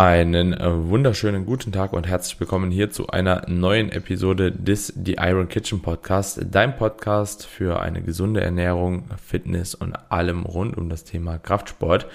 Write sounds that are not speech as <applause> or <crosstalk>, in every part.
Einen äh, wunderschönen guten Tag und herzlich willkommen hier zu einer neuen Episode des The Iron Kitchen Podcast, dein Podcast für eine gesunde Ernährung, Fitness und allem rund um das Thema Kraftsport.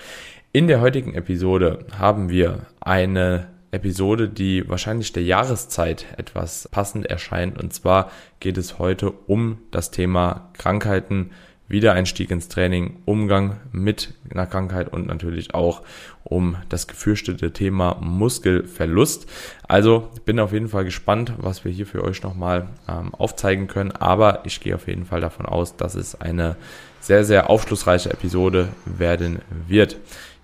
In der heutigen Episode haben wir eine Episode, die wahrscheinlich der Jahreszeit etwas passend erscheint. Und zwar geht es heute um das Thema Krankheiten, Wiedereinstieg ins Training, Umgang mit einer Krankheit und natürlich auch um das gefürchtete Thema Muskelverlust. Also bin auf jeden Fall gespannt, was wir hier für euch nochmal ähm, aufzeigen können. Aber ich gehe auf jeden Fall davon aus, dass es eine sehr, sehr aufschlussreiche Episode werden wird.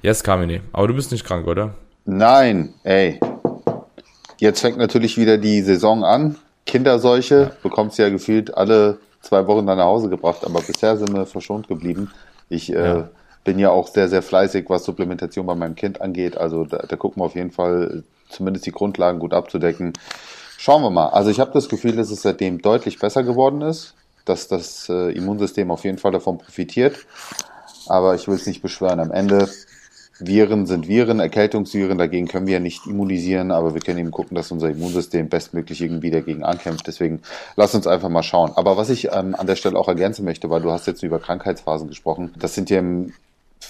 Yes, Kamine. Aber du bist nicht krank, oder? Nein, ey. Jetzt fängt natürlich wieder die Saison an. Kinderseuche ja. bekommst ja gefühlt alle zwei Wochen dann nach Hause gebracht, aber bisher sind wir verschont geblieben. Ich äh, ja. Bin ja auch sehr, sehr fleißig, was Supplementation bei meinem Kind angeht. Also da, da gucken wir auf jeden Fall zumindest die Grundlagen gut abzudecken. Schauen wir mal. Also ich habe das Gefühl, dass es seitdem deutlich besser geworden ist, dass das äh, Immunsystem auf jeden Fall davon profitiert. Aber ich will es nicht beschwören. Am Ende Viren sind Viren, Erkältungsviren, dagegen können wir ja nicht immunisieren, aber wir können eben gucken, dass unser Immunsystem bestmöglich irgendwie dagegen ankämpft. Deswegen lass uns einfach mal schauen. Aber was ich ähm, an der Stelle auch ergänzen möchte, weil du hast jetzt über Krankheitsphasen gesprochen, das sind ja im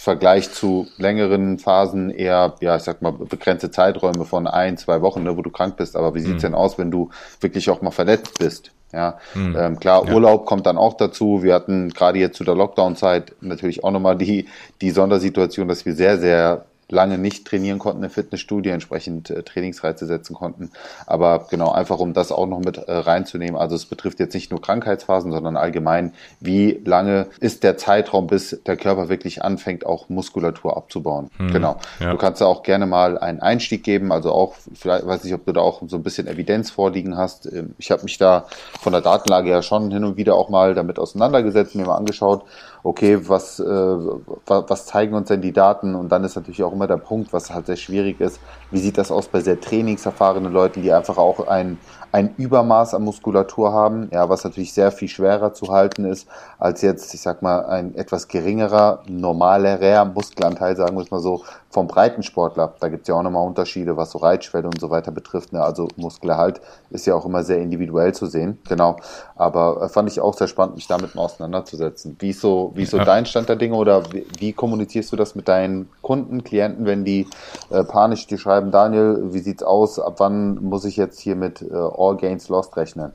Vergleich zu längeren Phasen eher, ja, ich sag mal, begrenzte Zeiträume von ein, zwei Wochen, ne, wo du krank bist. Aber wie sieht's mhm. denn aus, wenn du wirklich auch mal verletzt bist? Ja, mhm. ähm, klar, ja. Urlaub kommt dann auch dazu. Wir hatten gerade jetzt zu der Lockdown-Zeit natürlich auch nochmal die, die Sondersituation, dass wir sehr, sehr lange nicht trainieren konnten im Fitnessstudio, entsprechend äh, Trainingsreize setzen konnten. Aber genau, einfach um das auch noch mit äh, reinzunehmen. Also es betrifft jetzt nicht nur Krankheitsphasen, sondern allgemein, wie lange ist der Zeitraum, bis der Körper wirklich anfängt, auch Muskulatur abzubauen. Hm, genau. Ja. Du kannst da auch gerne mal einen Einstieg geben, also auch, vielleicht weiß ich, ob du da auch so ein bisschen Evidenz vorliegen hast. Ähm, ich habe mich da von der Datenlage ja schon hin und wieder auch mal damit auseinandergesetzt, mir mal angeschaut, okay, was, äh, was zeigen uns denn die Daten? Und dann ist natürlich auch immer der Punkt, was halt sehr schwierig ist, wie sieht das aus bei sehr trainingserfahrenen Leuten, die einfach auch ein, ein Übermaß an Muskulatur haben, ja, was natürlich sehr viel schwerer zu halten ist, als jetzt, ich sag mal, ein etwas geringerer, normalerer Muskelanteil, sagen wir es mal so, vom Breitensportler. Da gibt es ja auch nochmal Unterschiede, was so Reitschwelle und so weiter betrifft. Ne? Also Muskelerhalt ist ja auch immer sehr individuell zu sehen. Genau. Aber äh, fand ich auch sehr spannend, mich damit mal auseinanderzusetzen. Wie ist so, wie ist so ja. dein Stand der Dinge oder wie, wie, kommunizierst du das mit deinen Kunden, Klienten, wenn die äh, panisch dir schreiben, Daniel, wie sieht's aus? Ab wann muss ich jetzt hier mit äh, All Gains Lost rechnen?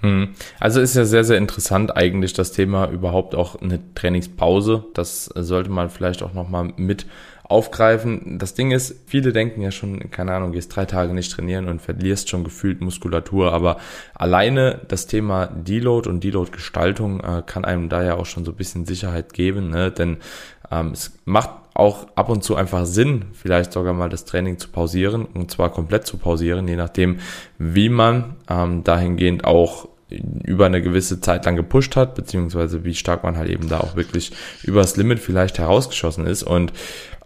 Hm. Also ist ja sehr, sehr interessant eigentlich das Thema überhaupt auch eine Trainingspause. Das sollte man vielleicht auch nochmal mit aufgreifen. Das Ding ist, viele denken ja schon, keine Ahnung, gehst drei Tage nicht trainieren und verlierst schon gefühlt Muskulatur, aber alleine das Thema Deload und Deload-Gestaltung äh, kann einem da ja auch schon so ein bisschen Sicherheit geben, ne? denn ähm, es macht auch ab und zu einfach Sinn, vielleicht sogar mal das Training zu pausieren und zwar komplett zu pausieren, je nachdem, wie man ähm, dahingehend auch über eine gewisse Zeit lang gepusht hat, beziehungsweise wie stark man halt eben da auch wirklich übers Limit vielleicht herausgeschossen ist. Und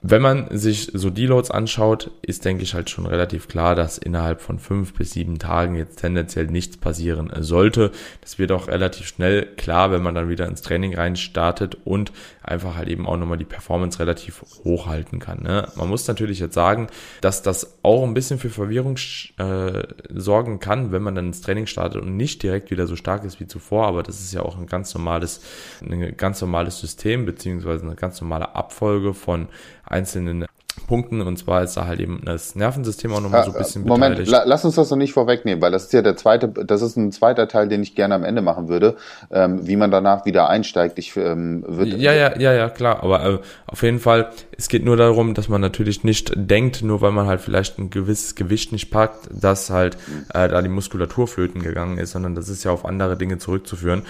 wenn man sich so Deloads anschaut, ist, denke ich, halt schon relativ klar, dass innerhalb von fünf bis sieben Tagen jetzt tendenziell nichts passieren sollte. Das wird auch relativ schnell klar, wenn man dann wieder ins Training reinstartet und einfach halt eben auch nochmal die Performance relativ hoch halten kann. Ne? Man muss natürlich jetzt sagen, dass das auch ein bisschen für Verwirrung äh, sorgen kann, wenn man dann ins Training startet und nicht direkt wieder so stark ist wie zuvor. Aber das ist ja auch ein ganz normales, ein ganz normales System beziehungsweise eine ganz normale Abfolge von einzelnen Punkten und zwar ist da halt eben das Nervensystem auch nochmal so ein bisschen Moment, beteiligt. Moment, lass uns das noch nicht vorwegnehmen, weil das ist ja der zweite, das ist ein zweiter Teil, den ich gerne am Ende machen würde, ähm, wie man danach wieder einsteigt. Ich ähm, würde ja, ja, ja, ja, klar, aber äh, auf jeden Fall, es geht nur darum, dass man natürlich nicht denkt, nur weil man halt vielleicht ein gewisses Gewicht nicht packt, dass halt äh, da die Muskulatur flöten gegangen ist, sondern das ist ja auf andere Dinge zurückzuführen.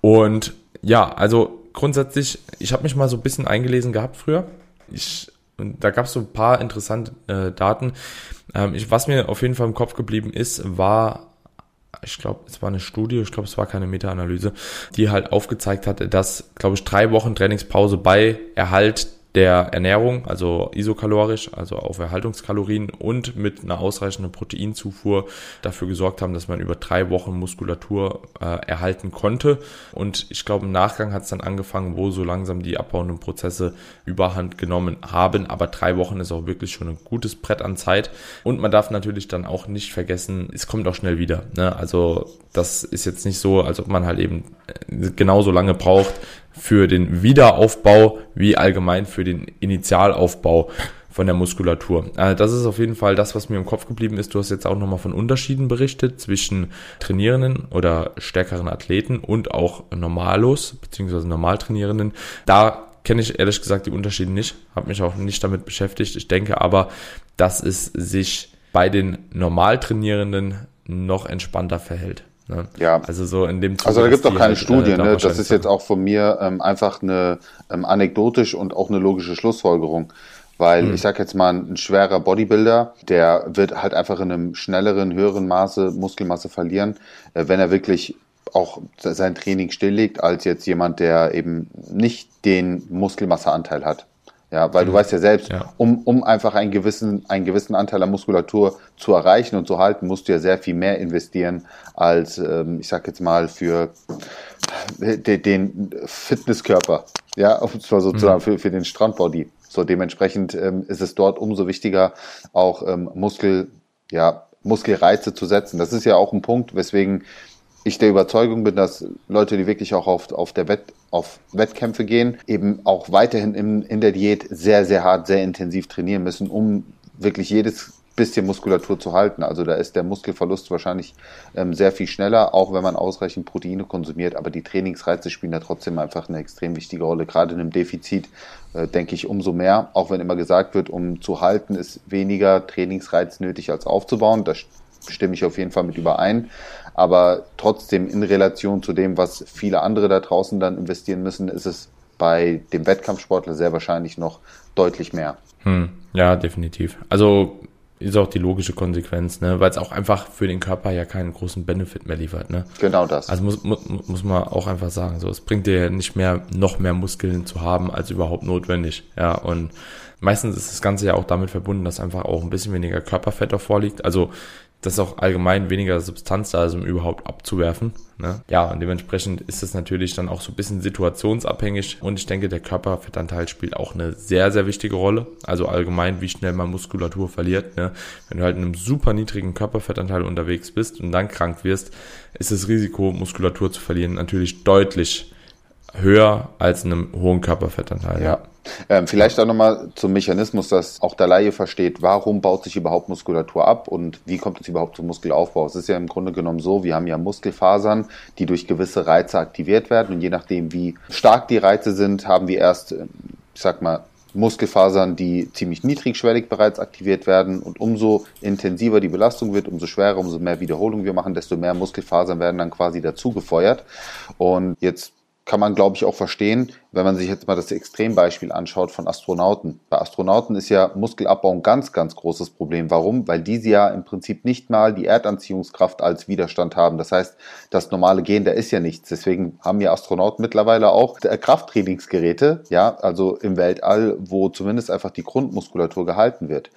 Und ja, also grundsätzlich, ich habe mich mal so ein bisschen eingelesen gehabt früher ich, da gab es so ein paar interessante äh, Daten. Ähm, ich, was mir auf jeden Fall im Kopf geblieben ist, war, ich glaube, es war eine Studie, ich glaube, es war keine Meta-Analyse, die halt aufgezeigt hatte, dass, glaube ich, drei Wochen Trainingspause bei Erhalt der Ernährung, also isokalorisch, also auf Erhaltungskalorien und mit einer ausreichenden Proteinzufuhr dafür gesorgt haben, dass man über drei Wochen Muskulatur äh, erhalten konnte. Und ich glaube, im Nachgang hat es dann angefangen, wo so langsam die abbauenden Prozesse überhand genommen haben. Aber drei Wochen ist auch wirklich schon ein gutes Brett an Zeit. Und man darf natürlich dann auch nicht vergessen, es kommt auch schnell wieder. Ne? Also das ist jetzt nicht so, als ob man halt eben äh, genauso lange braucht für den Wiederaufbau wie allgemein für den Initialaufbau von der Muskulatur. Also das ist auf jeden Fall das, was mir im Kopf geblieben ist. Du hast jetzt auch nochmal von Unterschieden berichtet zwischen Trainierenden oder stärkeren Athleten und auch Normalos beziehungsweise Normaltrainierenden. Da kenne ich ehrlich gesagt die Unterschiede nicht, habe mich auch nicht damit beschäftigt. Ich denke aber, dass es sich bei den Normaltrainierenden noch entspannter verhält. Ne? Ja. Also so in dem Zuge, Also da gibt es auch keine halt, Studien, äh, ne? Das ist jetzt auch von mir ähm, einfach eine ähm, anekdotisch und auch eine logische Schlussfolgerung. Weil mhm. ich sag jetzt mal, ein schwerer Bodybuilder, der wird halt einfach in einem schnelleren, höheren Maße Muskelmasse verlieren, äh, wenn er wirklich auch sein Training stilllegt, als jetzt jemand, der eben nicht den Muskelmasseanteil hat. Ja, weil mhm. du weißt ja selbst, ja. Um, um einfach einen gewissen, einen gewissen Anteil an Muskulatur zu erreichen und zu halten, musst du ja sehr viel mehr investieren als, ähm, ich sag jetzt mal, für den, den Fitnesskörper. Ja, und zwar sozusagen mhm. für, für den Strandbody. So dementsprechend ähm, ist es dort umso wichtiger, auch ähm, Muskel, ja, Muskelreize zu setzen. Das ist ja auch ein Punkt, weswegen ich der Überzeugung bin, dass Leute, die wirklich auch auf, auf, der Wett, auf Wettkämpfe gehen, eben auch weiterhin in, in der Diät sehr, sehr hart, sehr intensiv trainieren müssen, um wirklich jedes bisschen Muskulatur zu halten. Also da ist der Muskelverlust wahrscheinlich ähm, sehr viel schneller, auch wenn man ausreichend Proteine konsumiert. Aber die Trainingsreize spielen da trotzdem einfach eine extrem wichtige Rolle. Gerade in einem Defizit äh, denke ich umso mehr. Auch wenn immer gesagt wird, um zu halten, ist weniger Trainingsreiz nötig als aufzubauen. Da stimme ich auf jeden Fall mit überein aber trotzdem in Relation zu dem, was viele andere da draußen dann investieren müssen, ist es bei dem Wettkampfsportler sehr wahrscheinlich noch deutlich mehr. Hm, ja, definitiv. Also ist auch die logische Konsequenz, ne? weil es auch einfach für den Körper ja keinen großen Benefit mehr liefert. Ne? Genau das. Also muss, muss, muss man auch einfach sagen, so es bringt dir nicht mehr noch mehr Muskeln zu haben als überhaupt notwendig. Ja, und meistens ist das Ganze ja auch damit verbunden, dass einfach auch ein bisschen weniger Körperfett davor liegt. Also dass auch allgemein weniger Substanz da ist, um überhaupt abzuwerfen. Ne? Ja, und dementsprechend ist es natürlich dann auch so ein bisschen situationsabhängig und ich denke, der Körperfettanteil spielt auch eine sehr, sehr wichtige Rolle. Also allgemein, wie schnell man Muskulatur verliert. Ne? Wenn du halt in einem super niedrigen Körperfettanteil unterwegs bist und dann krank wirst, ist das Risiko, Muskulatur zu verlieren, natürlich deutlich höher als in einem hohen Körperfettanteil. Ja. Ähm, vielleicht auch nochmal zum Mechanismus, dass auch der Laie versteht, warum baut sich überhaupt Muskulatur ab und wie kommt es überhaupt zum Muskelaufbau. Es ist ja im Grunde genommen so, wir haben ja Muskelfasern, die durch gewisse Reize aktiviert werden und je nachdem, wie stark die Reize sind, haben wir erst, ich sag mal, Muskelfasern, die ziemlich niedrigschwellig bereits aktiviert werden und umso intensiver die Belastung wird, umso schwerer, umso mehr Wiederholungen wir machen, desto mehr Muskelfasern werden dann quasi dazu gefeuert. Und jetzt kann man, glaube ich, auch verstehen, wenn man sich jetzt mal das Extrembeispiel anschaut von Astronauten. Bei Astronauten ist ja Muskelabbau ein ganz, ganz großes Problem. Warum? Weil diese ja im Prinzip nicht mal die Erdanziehungskraft als Widerstand haben. Das heißt, das normale Gen, da ist ja nichts. Deswegen haben ja Astronauten mittlerweile auch Krafttrainingsgeräte, ja, also im Weltall, wo zumindest einfach die Grundmuskulatur gehalten wird.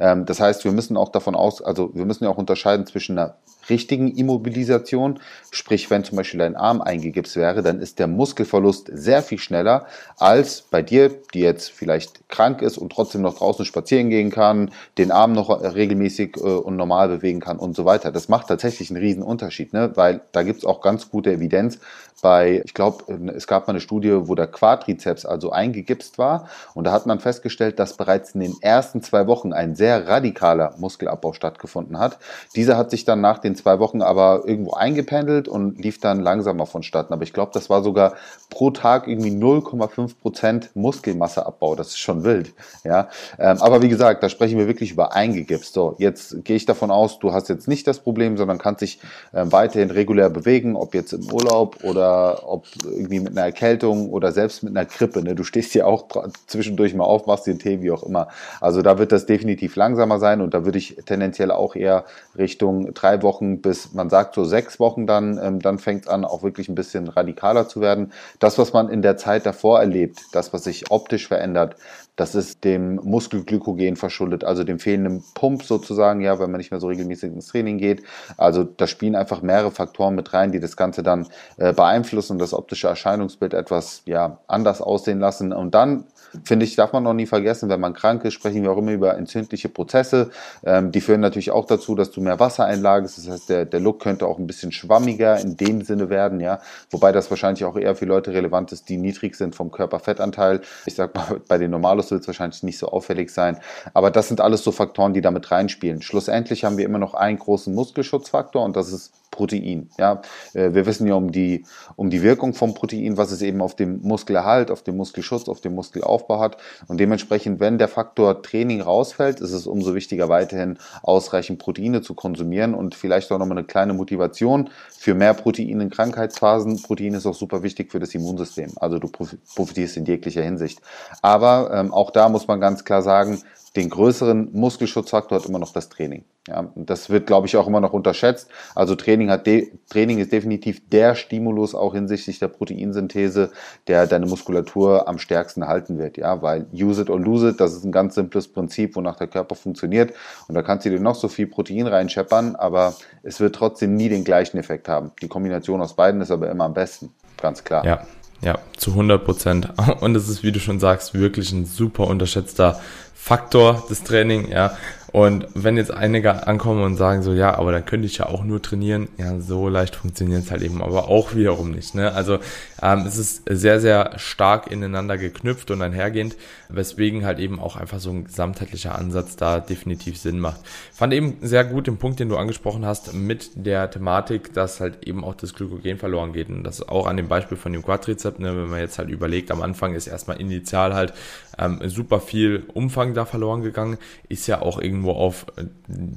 Ähm, das heißt, wir müssen auch davon aus, also wir müssen ja auch unterscheiden zwischen einer richtigen Immobilisation, sprich wenn zum Beispiel ein Arm eingegipst wäre, dann ist der Muskelverlust sehr viel schneller als bei dir, die jetzt vielleicht krank ist und trotzdem noch draußen spazieren gehen kann, den Arm noch regelmäßig äh, und normal bewegen kann und so weiter. Das macht tatsächlich einen riesen Unterschied, ne? weil da gibt es auch ganz gute Evidenz bei, ich glaube, es gab mal eine Studie, wo der Quadrizeps also eingegipst war und da hat man festgestellt, dass bereits in den ersten zwei Wochen ein sehr radikaler Muskelabbau stattgefunden hat. Dieser hat sich dann nach den zwei Wochen aber irgendwo eingependelt und lief dann langsamer vonstatten. Aber ich glaube, das war sogar pro Tag irgendwie 0,5 Prozent Muskelmasseabbau. Das ist schon wild. Ja, ähm, aber wie gesagt, da sprechen wir wirklich über eingegipst. So, jetzt gehe ich davon aus, du hast jetzt nicht das Problem, sondern kannst dich äh, weiterhin regulär bewegen, ob jetzt im Urlaub oder oder ob irgendwie mit einer Erkältung oder selbst mit einer Grippe. Ne? Du stehst ja auch zwischendurch mal auf, machst den Tee, wie auch immer. Also da wird das definitiv langsamer sein und da würde ich tendenziell auch eher Richtung drei Wochen bis, man sagt so sechs Wochen dann, ähm, dann fängt es an, auch wirklich ein bisschen radikaler zu werden. Das, was man in der Zeit davor erlebt, das, was sich optisch verändert, das ist dem Muskelglykogen verschuldet, also dem fehlenden Pump sozusagen, ja, wenn man nicht mehr so regelmäßig ins Training geht. Also da spielen einfach mehrere Faktoren mit rein, die das Ganze dann äh, beeinflussen und das optische Erscheinungsbild etwas ja, anders aussehen lassen. Und dann finde ich, darf man noch nie vergessen, wenn man krank ist, sprechen wir auch immer über entzündliche Prozesse. Ähm, die führen natürlich auch dazu, dass du mehr Wasser einlagerst. Das heißt, der, der Look könnte auch ein bisschen schwammiger in dem Sinne werden, ja. Wobei das wahrscheinlich auch eher für Leute relevant ist, die niedrig sind vom Körperfettanteil. Ich sag mal, bei den Normalos wird es wahrscheinlich nicht so auffällig sein. Aber das sind alles so Faktoren, die damit reinspielen. Schlussendlich haben wir immer noch einen großen Muskelschutzfaktor und das ist Protein. Ja, äh, wir wissen ja um die, um die Wirkung vom Protein, was es eben auf dem Muskelerhalt, auf dem Muskelschutz, auf dem Muskelaufbau hat. Und dementsprechend, wenn der Faktor Training rausfällt, ist es umso wichtiger, weiterhin ausreichend Proteine zu konsumieren und vielleicht auch nochmal eine kleine Motivation für mehr Protein in Krankheitsphasen. Protein ist auch super wichtig für das Immunsystem. Also du profitierst in jeglicher Hinsicht. Aber ähm, auch da muss man ganz klar sagen, den größeren Muskelschutzfaktor hat immer noch das Training. Ja, das wird, glaube ich, auch immer noch unterschätzt. Also Training hat Training ist definitiv der Stimulus auch hinsichtlich der Proteinsynthese, der deine Muskulatur am stärksten halten wird. Ja, weil use it or lose it, das ist ein ganz simples Prinzip, wonach der Körper funktioniert. Und da kannst du dir noch so viel Protein reinscheppern, aber es wird trotzdem nie den gleichen Effekt haben. Die Kombination aus beiden ist aber immer am besten. Ganz klar. Ja, ja, zu 100 Prozent. <laughs> Und es ist, wie du schon sagst, wirklich ein super unterschätzter Faktor des Training, ja. Und wenn jetzt einige ankommen und sagen so, ja, aber dann könnte ich ja auch nur trainieren, ja, so leicht funktioniert es halt eben aber auch wiederum nicht. Ne? Also ähm, es ist sehr, sehr stark ineinander geknüpft und einhergehend, weswegen halt eben auch einfach so ein gesamtheitlicher Ansatz da definitiv Sinn macht. Fand eben sehr gut den Punkt, den du angesprochen hast, mit der Thematik, dass halt eben auch das Glykogen verloren geht. Und das auch an dem Beispiel von dem Quadrizeps, ne, wenn man jetzt halt überlegt, am Anfang ist erstmal initial halt ähm, super viel Umfang da verloren gegangen, ist ja auch irgendwie irgendwo auf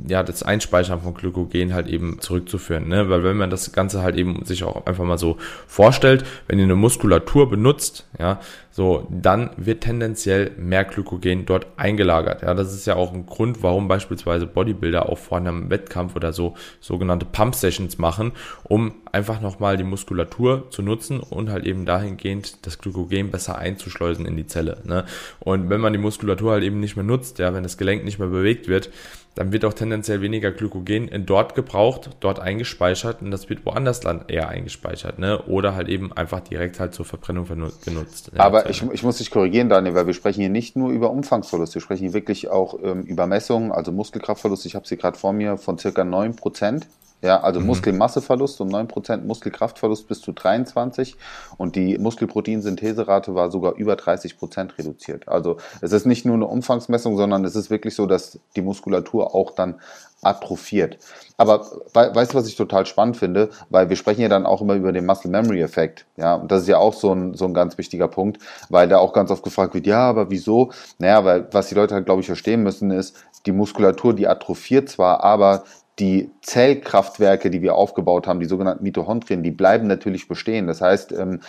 ja, das Einspeichern von Glykogen halt eben zurückzuführen. Ne? Weil wenn man das Ganze halt eben sich auch einfach mal so vorstellt, wenn ihr eine Muskulatur benutzt, ja, so, dann wird tendenziell mehr Glykogen dort eingelagert. Ja, das ist ja auch ein Grund, warum beispielsweise Bodybuilder auch vor einem Wettkampf oder so sogenannte Pump Sessions machen, um einfach nochmal die Muskulatur zu nutzen und halt eben dahingehend das Glykogen besser einzuschleusen in die Zelle. Ne? Und wenn man die Muskulatur halt eben nicht mehr nutzt, ja, wenn das Gelenk nicht mehr bewegt wird, dann wird auch tendenziell weniger Glykogen dort gebraucht, dort eingespeichert und das wird woanders dann eher eingespeichert, ne? Oder halt eben einfach direkt halt zur Verbrennung genutzt. Aber ich, ich muss dich korrigieren, Daniel, weil wir sprechen hier nicht nur über Umfangsverlust, wir sprechen hier wirklich auch ähm, über Messungen, also Muskelkraftverlust, ich habe sie gerade vor mir, von circa neun Prozent. Ja, also mhm. Muskelmasseverlust um 9%, Muskelkraftverlust bis zu 23 und die Muskelproteinsyntheserate war sogar über 30% reduziert. Also es ist nicht nur eine Umfangsmessung, sondern es ist wirklich so, dass die Muskulatur auch dann atrophiert. Aber weißt du, was ich total spannend finde? Weil wir sprechen ja dann auch immer über den Muscle Memory Effekt. Ja, und das ist ja auch so ein, so ein ganz wichtiger Punkt, weil da auch ganz oft gefragt wird, ja, aber wieso? Naja, weil was die Leute halt, glaube ich, verstehen müssen, ist, die Muskulatur, die atrophiert zwar, aber die Zellkraftwerke, die wir aufgebaut haben, die sogenannten Mitochondrien, die bleiben natürlich bestehen. Das heißt, ähm,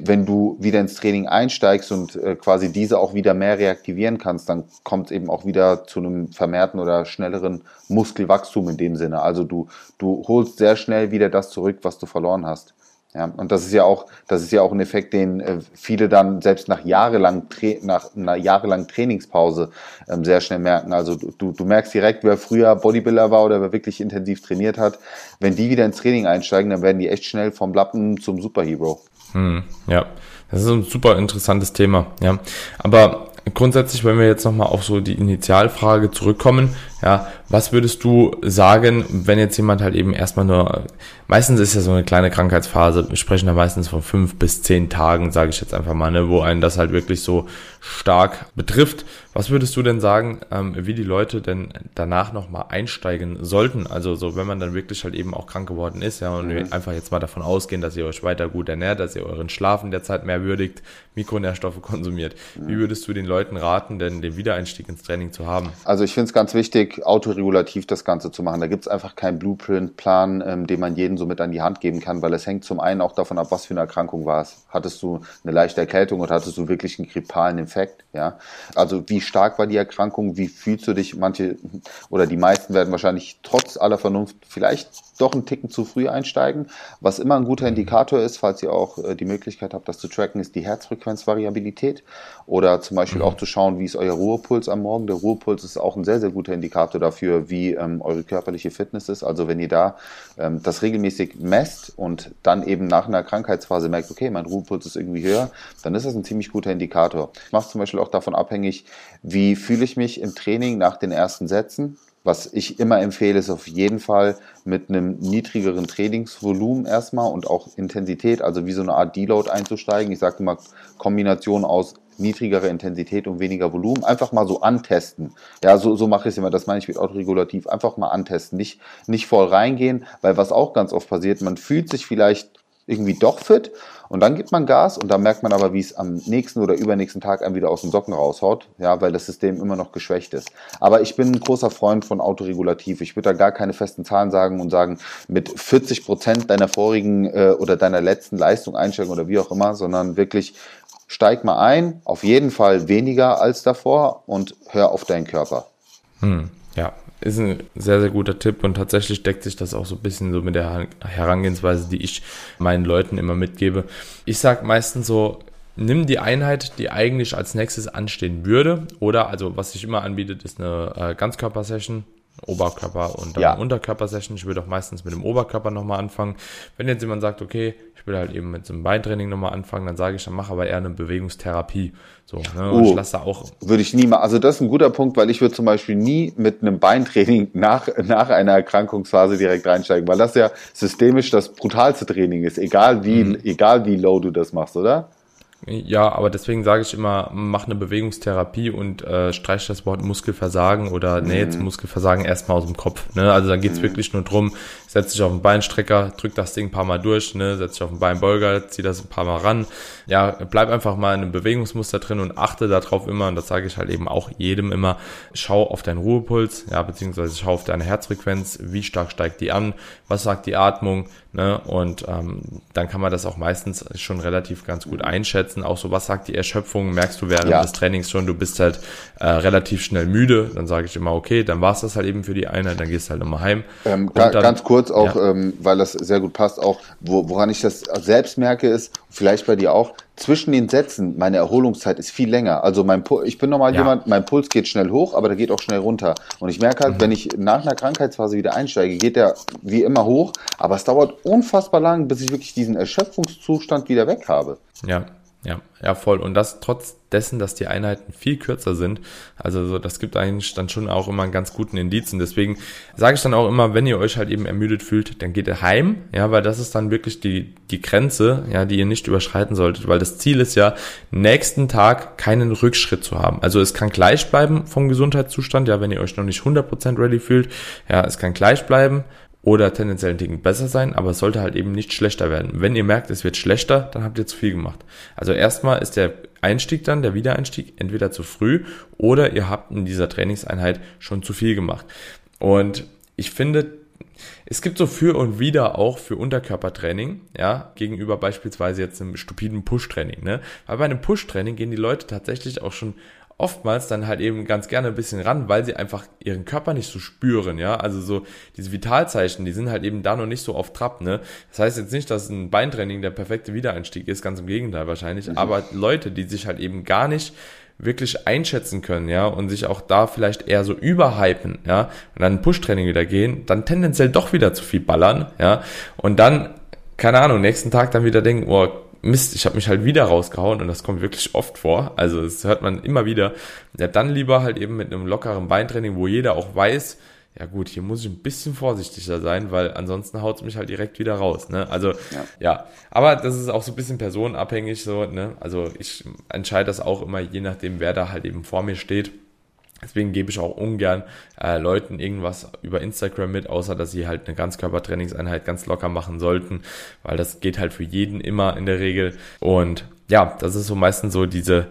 wenn du wieder ins Training einsteigst und äh, quasi diese auch wieder mehr reaktivieren kannst, dann kommt es eben auch wieder zu einem vermehrten oder schnelleren Muskelwachstum in dem Sinne. Also du, du holst sehr schnell wieder das zurück, was du verloren hast. Ja, und das ist ja auch, das ist ja auch ein Effekt, den äh, viele dann selbst nach jahrelang nach einer jahrelangen Trainingspause ähm, sehr schnell merken. Also du, du merkst direkt, wer früher Bodybuilder war oder wer wirklich intensiv trainiert hat, wenn die wieder ins Training einsteigen, dann werden die echt schnell vom Lappen zum Superhero. Hm, ja, das ist ein super interessantes Thema. Ja, aber grundsätzlich, wenn wir jetzt nochmal auf so die Initialfrage zurückkommen, ja, was würdest du sagen, wenn jetzt jemand halt eben erstmal nur, meistens ist ja so eine kleine Krankheitsphase, wir sprechen da meistens von fünf bis zehn Tagen, sage ich jetzt einfach mal, ne, wo einen das halt wirklich so stark betrifft. Was würdest du denn sagen, ähm, wie die Leute denn danach nochmal einsteigen sollten? Also so, wenn man dann wirklich halt eben auch krank geworden ist, ja, und mhm. einfach jetzt mal davon ausgehen, dass ihr euch weiter gut ernährt, dass ihr euren Schlafen derzeit mehr würdigt, Mikronährstoffe konsumiert. Wie würdest du den Leuten raten, denn den Wiedereinstieg ins Training zu haben? Also ich finde es ganz wichtig, wichtig, autoregulativ das Ganze zu machen. Da gibt es einfach keinen Blueprint-Plan, ähm, den man jedem so mit an die Hand geben kann, weil es hängt zum einen auch davon ab, was für eine Erkrankung war es. Hattest du eine leichte Erkältung oder hattest du wirklich einen grippalen Infekt? Ja, also wie stark war die Erkrankung? Wie fühlst du dich? Manche oder die meisten werden wahrscheinlich trotz aller Vernunft vielleicht doch einen Ticken zu früh einsteigen. Was immer ein guter Indikator ist, falls ihr auch äh, die Möglichkeit habt, das zu tracken, ist die Herzfrequenzvariabilität oder zum Beispiel auch zu schauen, wie ist euer Ruhepuls am Morgen. Der Ruhepuls ist auch ein sehr, sehr guter Indikator dafür, wie ähm, eure körperliche Fitness ist. Also wenn ihr da ähm, das regelmäßig messt und dann eben nach einer Krankheitsphase merkt, okay, mein Ruhepuls ist irgendwie höher, dann ist das ein ziemlich guter Indikator. Ich mache zum Beispiel auch davon abhängig, wie fühle ich mich im Training nach den ersten Sätzen. Was ich immer empfehle, ist auf jeden Fall mit einem niedrigeren Trainingsvolumen erstmal und auch Intensität, also wie so eine Art Deload einzusteigen. Ich sage immer Kombination aus niedrigerer Intensität und weniger Volumen. Einfach mal so antesten. Ja, so, so mache ich es immer. Das meine ich mit autoregulativ. Einfach mal antesten. Nicht, nicht voll reingehen, weil was auch ganz oft passiert, man fühlt sich vielleicht irgendwie doch fit und dann gibt man Gas und dann merkt man aber, wie es am nächsten oder übernächsten Tag einem wieder aus den Socken raushaut, ja, weil das System immer noch geschwächt ist. Aber ich bin ein großer Freund von Autoregulativ. Ich würde da gar keine festen Zahlen sagen und sagen, mit 40 Prozent deiner vorigen äh, oder deiner letzten Leistung einsteigen oder wie auch immer, sondern wirklich steig mal ein, auf jeden Fall weniger als davor und hör auf deinen Körper. Hm, ja, ist ein sehr, sehr guter Tipp und tatsächlich deckt sich das auch so ein bisschen so mit der Herangehensweise, die ich meinen Leuten immer mitgebe. Ich sage meistens so, nimm die Einheit, die eigentlich als nächstes anstehen würde oder also was sich immer anbietet, ist eine äh, Ganzkörper-Session, Oberkörper und dann ja. Unterkörper-Session. Ich würde auch meistens mit dem Oberkörper nochmal anfangen. Wenn jetzt jemand sagt, okay, ich will halt eben mit so einem Beintraining nochmal anfangen, dann sage ich, dann mach aber eher eine Bewegungstherapie. So, ne? Und oh, ich lasse auch. Würde ich nie mal, also das ist ein guter Punkt, weil ich würde zum Beispiel nie mit einem Beintraining nach, nach einer Erkrankungsphase direkt reinsteigen, weil das ja systemisch das brutalste Training ist, egal wie, mhm. egal wie low du das machst, oder? Ja, aber deswegen sage ich immer, mach eine Bewegungstherapie und äh, streich das Wort Muskelversagen oder mhm. nee, jetzt Muskelversagen erstmal aus dem Kopf. Ne? Also da geht's mhm. wirklich nur drum, setz dich auf den Beinstrecker, drück das Ding ein paar Mal durch, ne? setz dich auf den Beinbeuger, zieh das ein paar Mal ran. Ja, bleib einfach mal in einem Bewegungsmuster drin und achte darauf immer, und das sage ich halt eben auch jedem immer, schau auf deinen Ruhepuls, ja, beziehungsweise schau auf deine Herzfrequenz, wie stark steigt die an, was sagt die Atmung, ne? Und ähm, dann kann man das auch meistens schon relativ ganz gut einschätzen. Auch so, was sagt die Erschöpfung? Merkst du während ja. des Trainings schon, du bist halt äh, relativ schnell müde, dann sage ich immer, okay, dann war's das halt eben für die Einheit, dann gehst du halt nochmal heim. Ähm, dann, ganz kurz auch, ja. ähm, weil das sehr gut passt, auch wo, woran ich das selbst merke, ist, vielleicht bei dir auch, zwischen den Sätzen, meine Erholungszeit ist viel länger. Also mein Pu ich bin normal ja. jemand, mein Puls geht schnell hoch, aber der geht auch schnell runter. Und ich merke halt, mhm. wenn ich nach einer Krankheitsphase wieder einsteige, geht der wie immer hoch, aber es dauert unfassbar lang, bis ich wirklich diesen Erschöpfungszustand wieder weg habe. Ja, ja, ja, voll. Und das trotz dessen, dass die Einheiten viel kürzer sind. Also so, das gibt eigentlich dann schon auch immer einen ganz guten Indiz. Und deswegen sage ich dann auch immer, wenn ihr euch halt eben ermüdet fühlt, dann geht ihr heim. Ja, weil das ist dann wirklich die, die Grenze, ja, die ihr nicht überschreiten solltet. Weil das Ziel ist ja, nächsten Tag keinen Rückschritt zu haben. Also es kann gleich bleiben vom Gesundheitszustand. Ja, wenn ihr euch noch nicht 100% ready fühlt. Ja, es kann gleich bleiben oder tendenziell ein Ticken besser sein, aber es sollte halt eben nicht schlechter werden. Wenn ihr merkt, es wird schlechter, dann habt ihr zu viel gemacht. Also erstmal ist der Einstieg dann, der Wiedereinstieg, entweder zu früh oder ihr habt in dieser Trainingseinheit schon zu viel gemacht. Und ich finde, es gibt so für und wieder auch für Unterkörpertraining, ja, gegenüber beispielsweise jetzt einem stupiden Push-Training, ne? Weil bei einem Push-Training gehen die Leute tatsächlich auch schon oftmals dann halt eben ganz gerne ein bisschen ran, weil sie einfach ihren Körper nicht so spüren, ja. Also so diese Vitalzeichen, die sind halt eben da noch nicht so auf Trab, ne. Das heißt jetzt nicht, dass ein Beintraining der perfekte Wiedereinstieg ist, ganz im Gegenteil wahrscheinlich. Mhm. Aber Leute, die sich halt eben gar nicht wirklich einschätzen können, ja, und sich auch da vielleicht eher so überhypen, ja, und dann Push-Training wieder gehen, dann tendenziell doch wieder zu viel ballern, ja, und dann, keine Ahnung, nächsten Tag dann wieder denken, oh, Mist, ich habe mich halt wieder rausgehauen und das kommt wirklich oft vor. Also das hört man immer wieder. Ja, dann lieber halt eben mit einem lockeren Beintraining, wo jeder auch weiß, ja gut, hier muss ich ein bisschen vorsichtiger sein, weil ansonsten haut es mich halt direkt wieder raus. Ne? Also ja. ja, aber das ist auch so ein bisschen personenabhängig so. Ne? Also ich entscheide das auch immer je nachdem, wer da halt eben vor mir steht. Deswegen gebe ich auch ungern äh, Leuten irgendwas über Instagram mit, außer dass sie halt eine Ganzkörpertrainingseinheit ganz locker machen sollten, weil das geht halt für jeden immer in der Regel. Und ja, das ist so meistens so diese,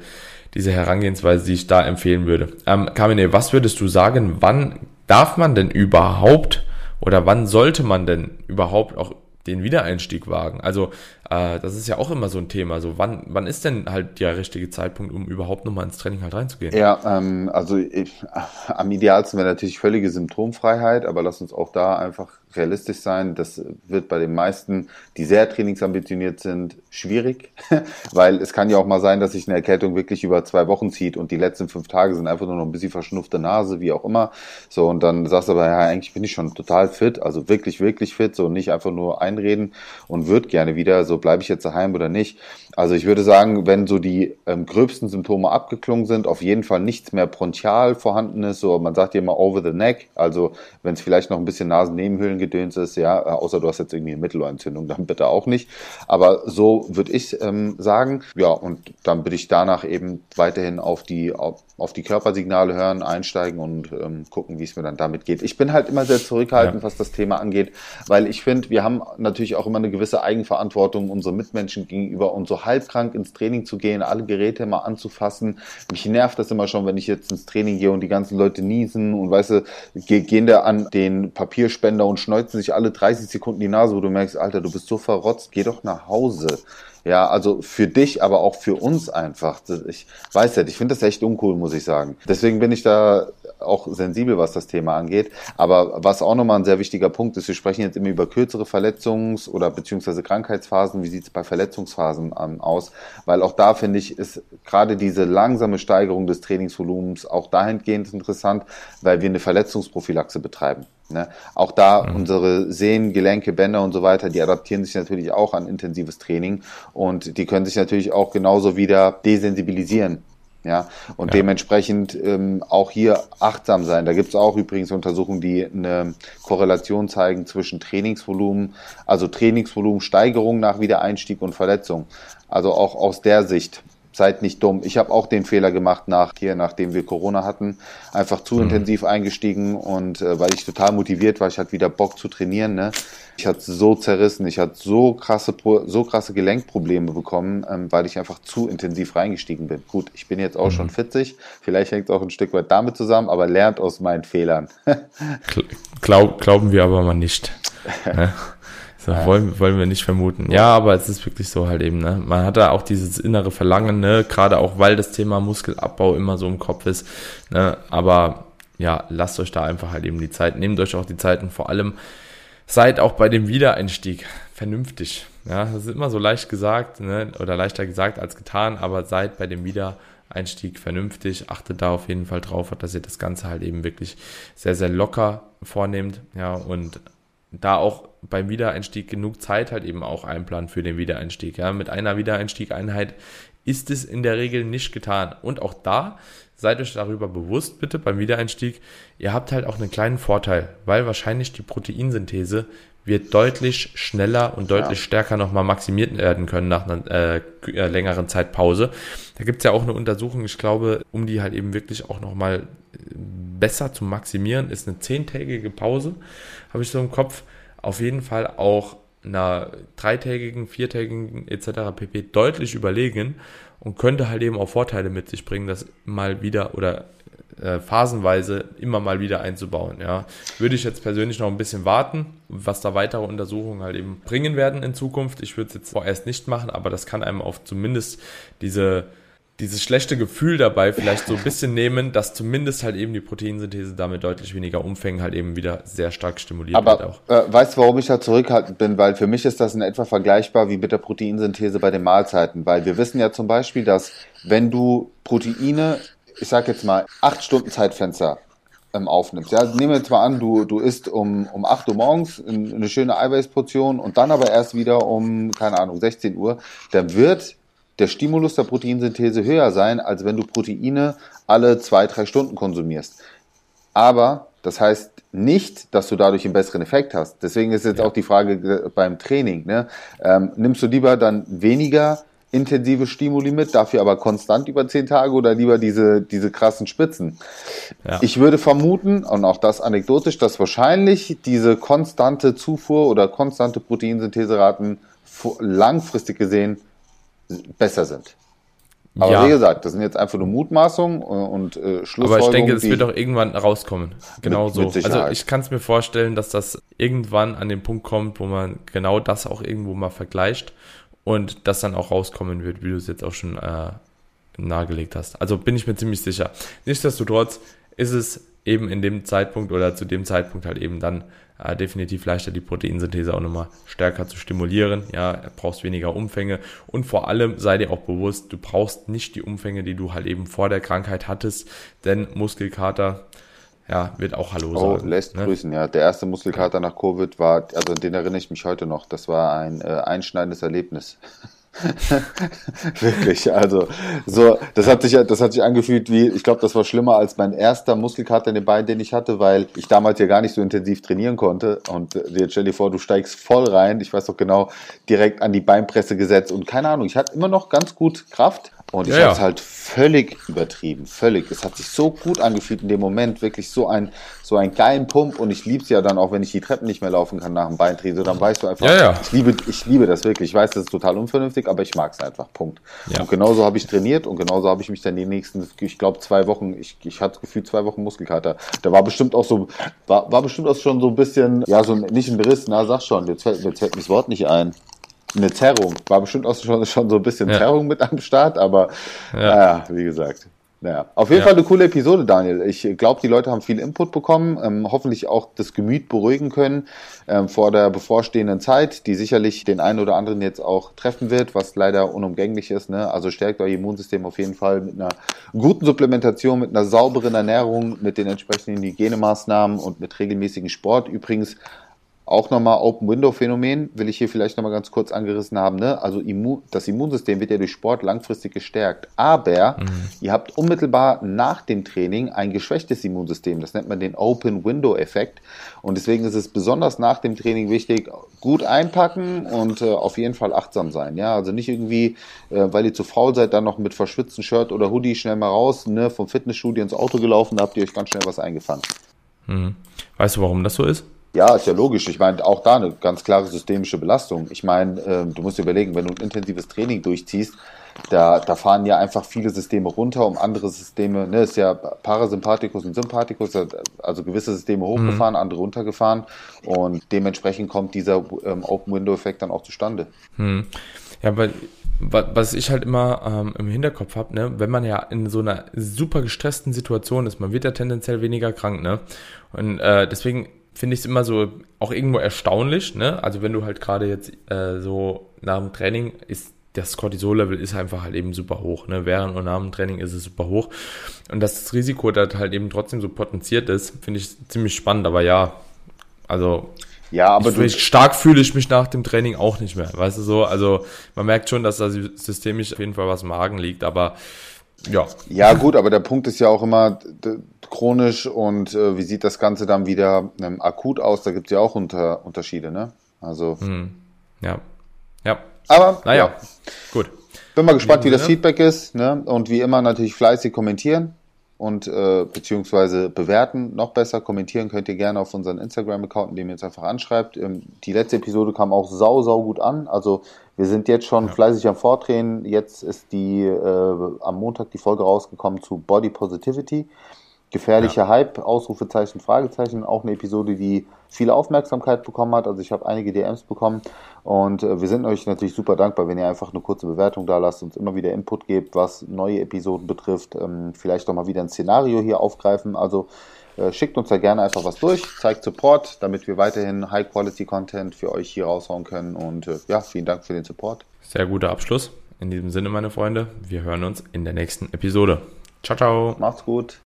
diese Herangehensweise, die ich da empfehlen würde. Ähm, Carmine, was würdest du sagen, wann darf man denn überhaupt oder wann sollte man denn überhaupt auch den Wiedereinstieg wagen? Also äh, das ist ja auch immer so ein Thema. So wann, wann ist denn halt der richtige Zeitpunkt, um überhaupt nochmal ins Training halt reinzugehen? Ja, ähm, also ich, am idealsten wäre natürlich völlige Symptomfreiheit, aber lass uns auch da einfach realistisch sein. Das wird bei den meisten, die sehr trainingsambitioniert sind, schwierig, <laughs> weil es kann ja auch mal sein, dass sich eine Erkältung wirklich über zwei Wochen zieht und die letzten fünf Tage sind einfach nur noch ein bisschen verschnupfte Nase, wie auch immer. So, und dann sagst du aber, ja, eigentlich bin ich schon total fit, also wirklich, wirklich fit, so nicht einfach nur einreden und würde gerne wieder, so bleibe ich jetzt daheim oder nicht. Also ich würde sagen, wenn so die ähm, gröbsten Symptome abgeklungen sind, auf jeden Fall nichts mehr bronchial vorhanden ist, so man sagt ja immer over the neck, also wenn es vielleicht noch ein bisschen Nasennebenhöhlen Gedöns ist, ja, außer du hast jetzt irgendwie eine Mittelohrentzündung, dann bitte auch nicht. Aber so würde ich ähm, sagen, ja, und dann würde ich danach eben weiterhin auf die, auf, auf die Körpersignale hören, einsteigen und ähm, gucken, wie es mir dann damit geht. Ich bin halt immer sehr zurückhaltend, ja. was das Thema angeht, weil ich finde, wir haben natürlich auch immer eine gewisse Eigenverantwortung unseren Mitmenschen gegenüber und so halbkrank ins Training zu gehen, alle Geräte mal anzufassen. Mich nervt das immer schon, wenn ich jetzt ins Training gehe und die ganzen Leute niesen und weißt du, gehen da an den Papierspender und schneuzen sich alle 30 Sekunden die Nase, wo du merkst, Alter, du bist so verrotzt, geh doch nach Hause. Ja, also für dich, aber auch für uns einfach. Ich weiß nicht, ich finde das echt uncool, muss ich sagen. Deswegen bin ich da auch sensibel, was das Thema angeht. Aber was auch nochmal ein sehr wichtiger Punkt ist, wir sprechen jetzt immer über kürzere Verletzungs- oder beziehungsweise Krankheitsphasen. Wie sieht es bei Verletzungsphasen ähm, aus? Weil auch da finde ich, ist gerade diese langsame Steigerung des Trainingsvolumens auch dahingehend interessant, weil wir eine Verletzungsprophylaxe betreiben. Ne? Auch da mhm. unsere Sehnen, Gelenke, Bänder und so weiter, die adaptieren sich natürlich auch an intensives Training und die können sich natürlich auch genauso wieder desensibilisieren. Ja, und ja. dementsprechend ähm, auch hier achtsam sein. Da gibt es auch übrigens Untersuchungen, die eine Korrelation zeigen zwischen Trainingsvolumen, also Trainingsvolumensteigerung nach Wiedereinstieg und Verletzung. Also auch aus der Sicht seid nicht dumm. Ich habe auch den Fehler gemacht nach hier, nachdem wir Corona hatten, einfach zu mhm. intensiv eingestiegen und äh, weil ich total motiviert war, ich hatte wieder Bock zu trainieren. Ne? Ich hatte so zerrissen, ich hatte so krasse, so krasse Gelenkprobleme bekommen, ähm, weil ich einfach zu intensiv reingestiegen bin. Gut, ich bin jetzt auch mhm. schon 40, vielleicht hängt es auch ein Stück weit damit zusammen, aber lernt aus meinen Fehlern. <laughs> Glaub, glauben wir aber mal nicht. Ne? <laughs> Ja. wollen, wollen wir nicht vermuten. Ja, aber es ist wirklich so halt eben, ne? Man hat da auch dieses innere Verlangen, ne? Gerade auch, weil das Thema Muskelabbau immer so im Kopf ist, ne? Aber ja, lasst euch da einfach halt eben die Zeit, nehmt euch auch die Zeiten, vor allem seid auch bei dem Wiedereinstieg vernünftig. Ja, das ist immer so leicht gesagt, ne? Oder leichter gesagt als getan, aber seid bei dem Wiedereinstieg vernünftig, achtet da auf jeden Fall drauf, dass ihr das Ganze halt eben wirklich sehr, sehr locker vornehmt, ja, und da auch beim Wiedereinstieg genug Zeit halt eben auch einplanen für den Wiedereinstieg. Ja, mit einer Wiedereinstieg-Einheit ist es in der Regel nicht getan. Und auch da seid euch darüber bewusst, bitte beim Wiedereinstieg. Ihr habt halt auch einen kleinen Vorteil, weil wahrscheinlich die Proteinsynthese wird deutlich schneller und deutlich ja. stärker nochmal maximiert werden können nach einer äh, äh längeren Zeitpause. Da gibt's ja auch eine Untersuchung, ich glaube, um die halt eben wirklich auch nochmal besser zu maximieren, ist eine zehntägige Pause, habe ich so im Kopf auf jeden Fall auch einer dreitägigen, viertägigen etc. pp. deutlich überlegen und könnte halt eben auch Vorteile mit sich bringen, das mal wieder oder äh, phasenweise immer mal wieder einzubauen. Ja, würde ich jetzt persönlich noch ein bisschen warten, was da weitere Untersuchungen halt eben bringen werden in Zukunft. Ich würde es jetzt vorerst nicht machen, aber das kann einem auf zumindest diese dieses schlechte Gefühl dabei vielleicht so ein bisschen nehmen, dass zumindest halt eben die Proteinsynthese damit deutlich weniger Umfängen halt eben wieder sehr stark stimuliert Aber, wird auch. Äh, weißt du, warum ich da zurückhaltend bin? Weil für mich ist das in etwa vergleichbar wie mit der Proteinsynthese bei den Mahlzeiten. Weil wir wissen ja zum Beispiel, dass wenn du Proteine, ich sag jetzt mal, acht Stunden Zeitfenster ähm, aufnimmst. Ja, nehmen wir jetzt mal an, du, du isst um, um 8 Uhr morgens eine schöne Eiweißportion und dann aber erst wieder um, keine Ahnung, 16 Uhr, dann wird der Stimulus der Proteinsynthese höher sein, als wenn du Proteine alle zwei, drei Stunden konsumierst. Aber das heißt nicht, dass du dadurch einen besseren Effekt hast. Deswegen ist jetzt ja. auch die Frage beim Training. Ne? Ähm, nimmst du lieber dann weniger intensive Stimuli mit, dafür aber konstant über zehn Tage oder lieber diese, diese krassen Spitzen? Ja. Ich würde vermuten, und auch das anekdotisch, dass wahrscheinlich diese konstante Zufuhr oder konstante Proteinsyntheseraten langfristig gesehen besser sind. Aber Ja. wie gesagt, das sind jetzt einfach nur Mutmaßungen und äh, Schlussfolgerungen. Aber ich denke, es wird auch irgendwann rauskommen. Genau Mit- so. mit also ich kann es mir vorstellen, dass das irgendwann an den Punkt kommt, wo man genau das auch irgendwo mal vergleicht und das dann auch rauskommen wird, wie du es jetzt auch schon äh, nahegelegt hast. Also bin ich mir ziemlich sicher. Nichtsdestotrotz ist es eben in dem Zeitpunkt oder zu dem Zeitpunkt halt eben dann äh, definitiv leichter, die Proteinsynthese auch nochmal stärker zu stimulieren. Ja, brauchst weniger Umfänge und vor allem sei dir auch bewusst, du brauchst nicht die Umfänge, die du halt eben vor der Krankheit hattest, denn Muskelkater, ja, wird auch Hallo Oh, sagen. lässt ne? grüßen, ja. Der erste Muskelkater nach Covid war, also den erinnere ich mich heute noch. Das war ein äh, einschneidendes Erlebnis. <laughs> <laughs> Wirklich, also so, das hat sich, das hat sich angefühlt wie, ich glaube, das war schlimmer als mein erster Muskelkater in den Beinen, den ich hatte, weil ich damals ja gar nicht so intensiv trainieren konnte. Und äh, jetzt stell dir vor, du steigst voll rein, ich weiß doch genau, direkt an die Beinpresse gesetzt. Und keine Ahnung, ich hatte immer noch ganz gut Kraft und ich Ja, habe ja. es halt völlig übertrieben, völlig. Es hat sich so gut angefühlt in dem Moment, wirklich so ein so einen geilen Pump und ich lieb's ja dann auch, wenn ich die Treppen nicht mehr laufen kann nach dem Beintraining, so dann weißt du einfach, Ja, ja. ich liebe ich liebe das wirklich. Ich weiß, das ist total unvernünftig, aber ich mag's einfach. Punkt. Ja. Und genauso habe ich trainiert und genauso habe ich mich dann die nächsten, ich glaube zwei Wochen, ich, ich hatte das Gefühl zwei Wochen Muskelkater. Da war bestimmt auch so, war, war bestimmt auch schon so ein bisschen, ja so ein, nicht ein Riss, na sag schon, jetzt fällt, jetzt fällt mir das Wort nicht ein. Eine Zerrung. War bestimmt auch schon, schon so ein bisschen Ja. Zerrung mit am Start, aber Ja. naja, wie gesagt. Naja. Auf jeden Ja. Fall eine coole Episode, Daniel. Ich glaube, die Leute haben viel Input bekommen, ähm, hoffentlich auch das Gemüt beruhigen können ähm, vor der bevorstehenden Zeit, die sicherlich den einen oder anderen jetzt auch treffen wird, was leider unumgänglich ist. Ne? Also stärkt euer Immunsystem auf jeden Fall mit einer guten Supplementation, mit einer sauberen Ernährung, mit den entsprechenden Hygienemaßnahmen und mit regelmäßigen Sport. Übrigens auch nochmal Open Window Phänomen, will ich hier vielleicht nochmal ganz kurz angerissen haben. Ne? Also Immu das Immunsystem wird ja durch Sport langfristig gestärkt. Aber ihr habt unmittelbar nach dem Training ein geschwächtes Immunsystem. Das nennt man den Open Window Effekt. Und deswegen ist es besonders nach dem Training wichtig, gut einpacken und äh, auf jeden Fall achtsam sein. Ja, also nicht irgendwie, äh, weil ihr zu faul seid, dann noch mit verschwitzten Shirt oder Hoodie schnell mal raus, ne, vom Fitnessstudio ins Auto gelaufen, da habt ihr euch ganz schnell was eingefangen. Mhm. Weißt du, warum das so ist? Ja, ist ja logisch. Ich meine, auch da eine ganz klare systemische Belastung. Ich meine, ähm, du musst dir überlegen, wenn du ein intensives Training durchziehst, da, da fahren ja einfach viele Systeme runter, um andere Systeme, ne, ist ja Parasympathikus und Sympathikus, also gewisse Systeme hochgefahren, andere runtergefahren und dementsprechend kommt dieser ähm, Open Window Effekt dann auch zustande. Hm. Ja, wa- was ich halt immer ähm, im Hinterkopf habe, ne, wenn man ja in so einer super gestressten Situation ist, man wird ja tendenziell weniger krank, ne? Und äh, deswegen finde ich es immer so auch irgendwo erstaunlich, ne? Also wenn du halt gerade jetzt äh, so nach dem Training ist das Cortisol-Level ist einfach halt eben super hoch. Ne? Während und nach dem Training ist es super hoch. Und dass das Risiko da halt eben trotzdem so potenziert ist, finde ich ziemlich spannend. Aber ja, also Ja, aber ich, du, stark fühle ich mich nach dem Training auch nicht mehr. Weißt du so? Also man merkt schon, dass da systemisch auf jeden Fall was im Magen liegt. Aber ja, Ja, gut, aber der Punkt ist ja auch immer chronisch und äh, wie sieht das Ganze dann wieder ähm, akut aus? Da gibt es ja auch unter, Unterschiede, ne? Also, hm, ja, ja. aber Naja, ja, gut. bin mal gespannt, wie das Sinne. Feedback ist, ne? Und wie immer natürlich fleißig kommentieren und äh, beziehungsweise bewerten. Noch besser kommentieren könnt ihr gerne auf unseren Instagram-Account, indem ihr uns einfach anschreibt. Ähm, die letzte Episode kam auch sau, sau gut an. Also wir sind jetzt schon fleißig am Vordrehen. Jetzt ist die äh, am Montag die Folge rausgekommen zu Body Positivity. Gefährlicher Hype, Ausrufezeichen, Fragezeichen, auch eine Episode, die viel Aufmerksamkeit bekommen hat. Also ich habe einige DMs bekommen und äh, wir sind euch natürlich super dankbar, wenn ihr einfach eine kurze Bewertung da lasst, uns immer wieder Input gebt, was neue Episoden betrifft, ähm, vielleicht auch mal wieder ein Szenario hier aufgreifen. Also äh, schickt uns da gerne einfach was durch, zeigt Support, damit wir weiterhin High-Quality-Content für euch hier raushauen können und äh, ja, vielen Dank für den Support. Sehr guter Abschluss. In diesem Sinne, meine Freunde, wir hören uns in der nächsten Episode. Ciao, ciao. Macht's gut.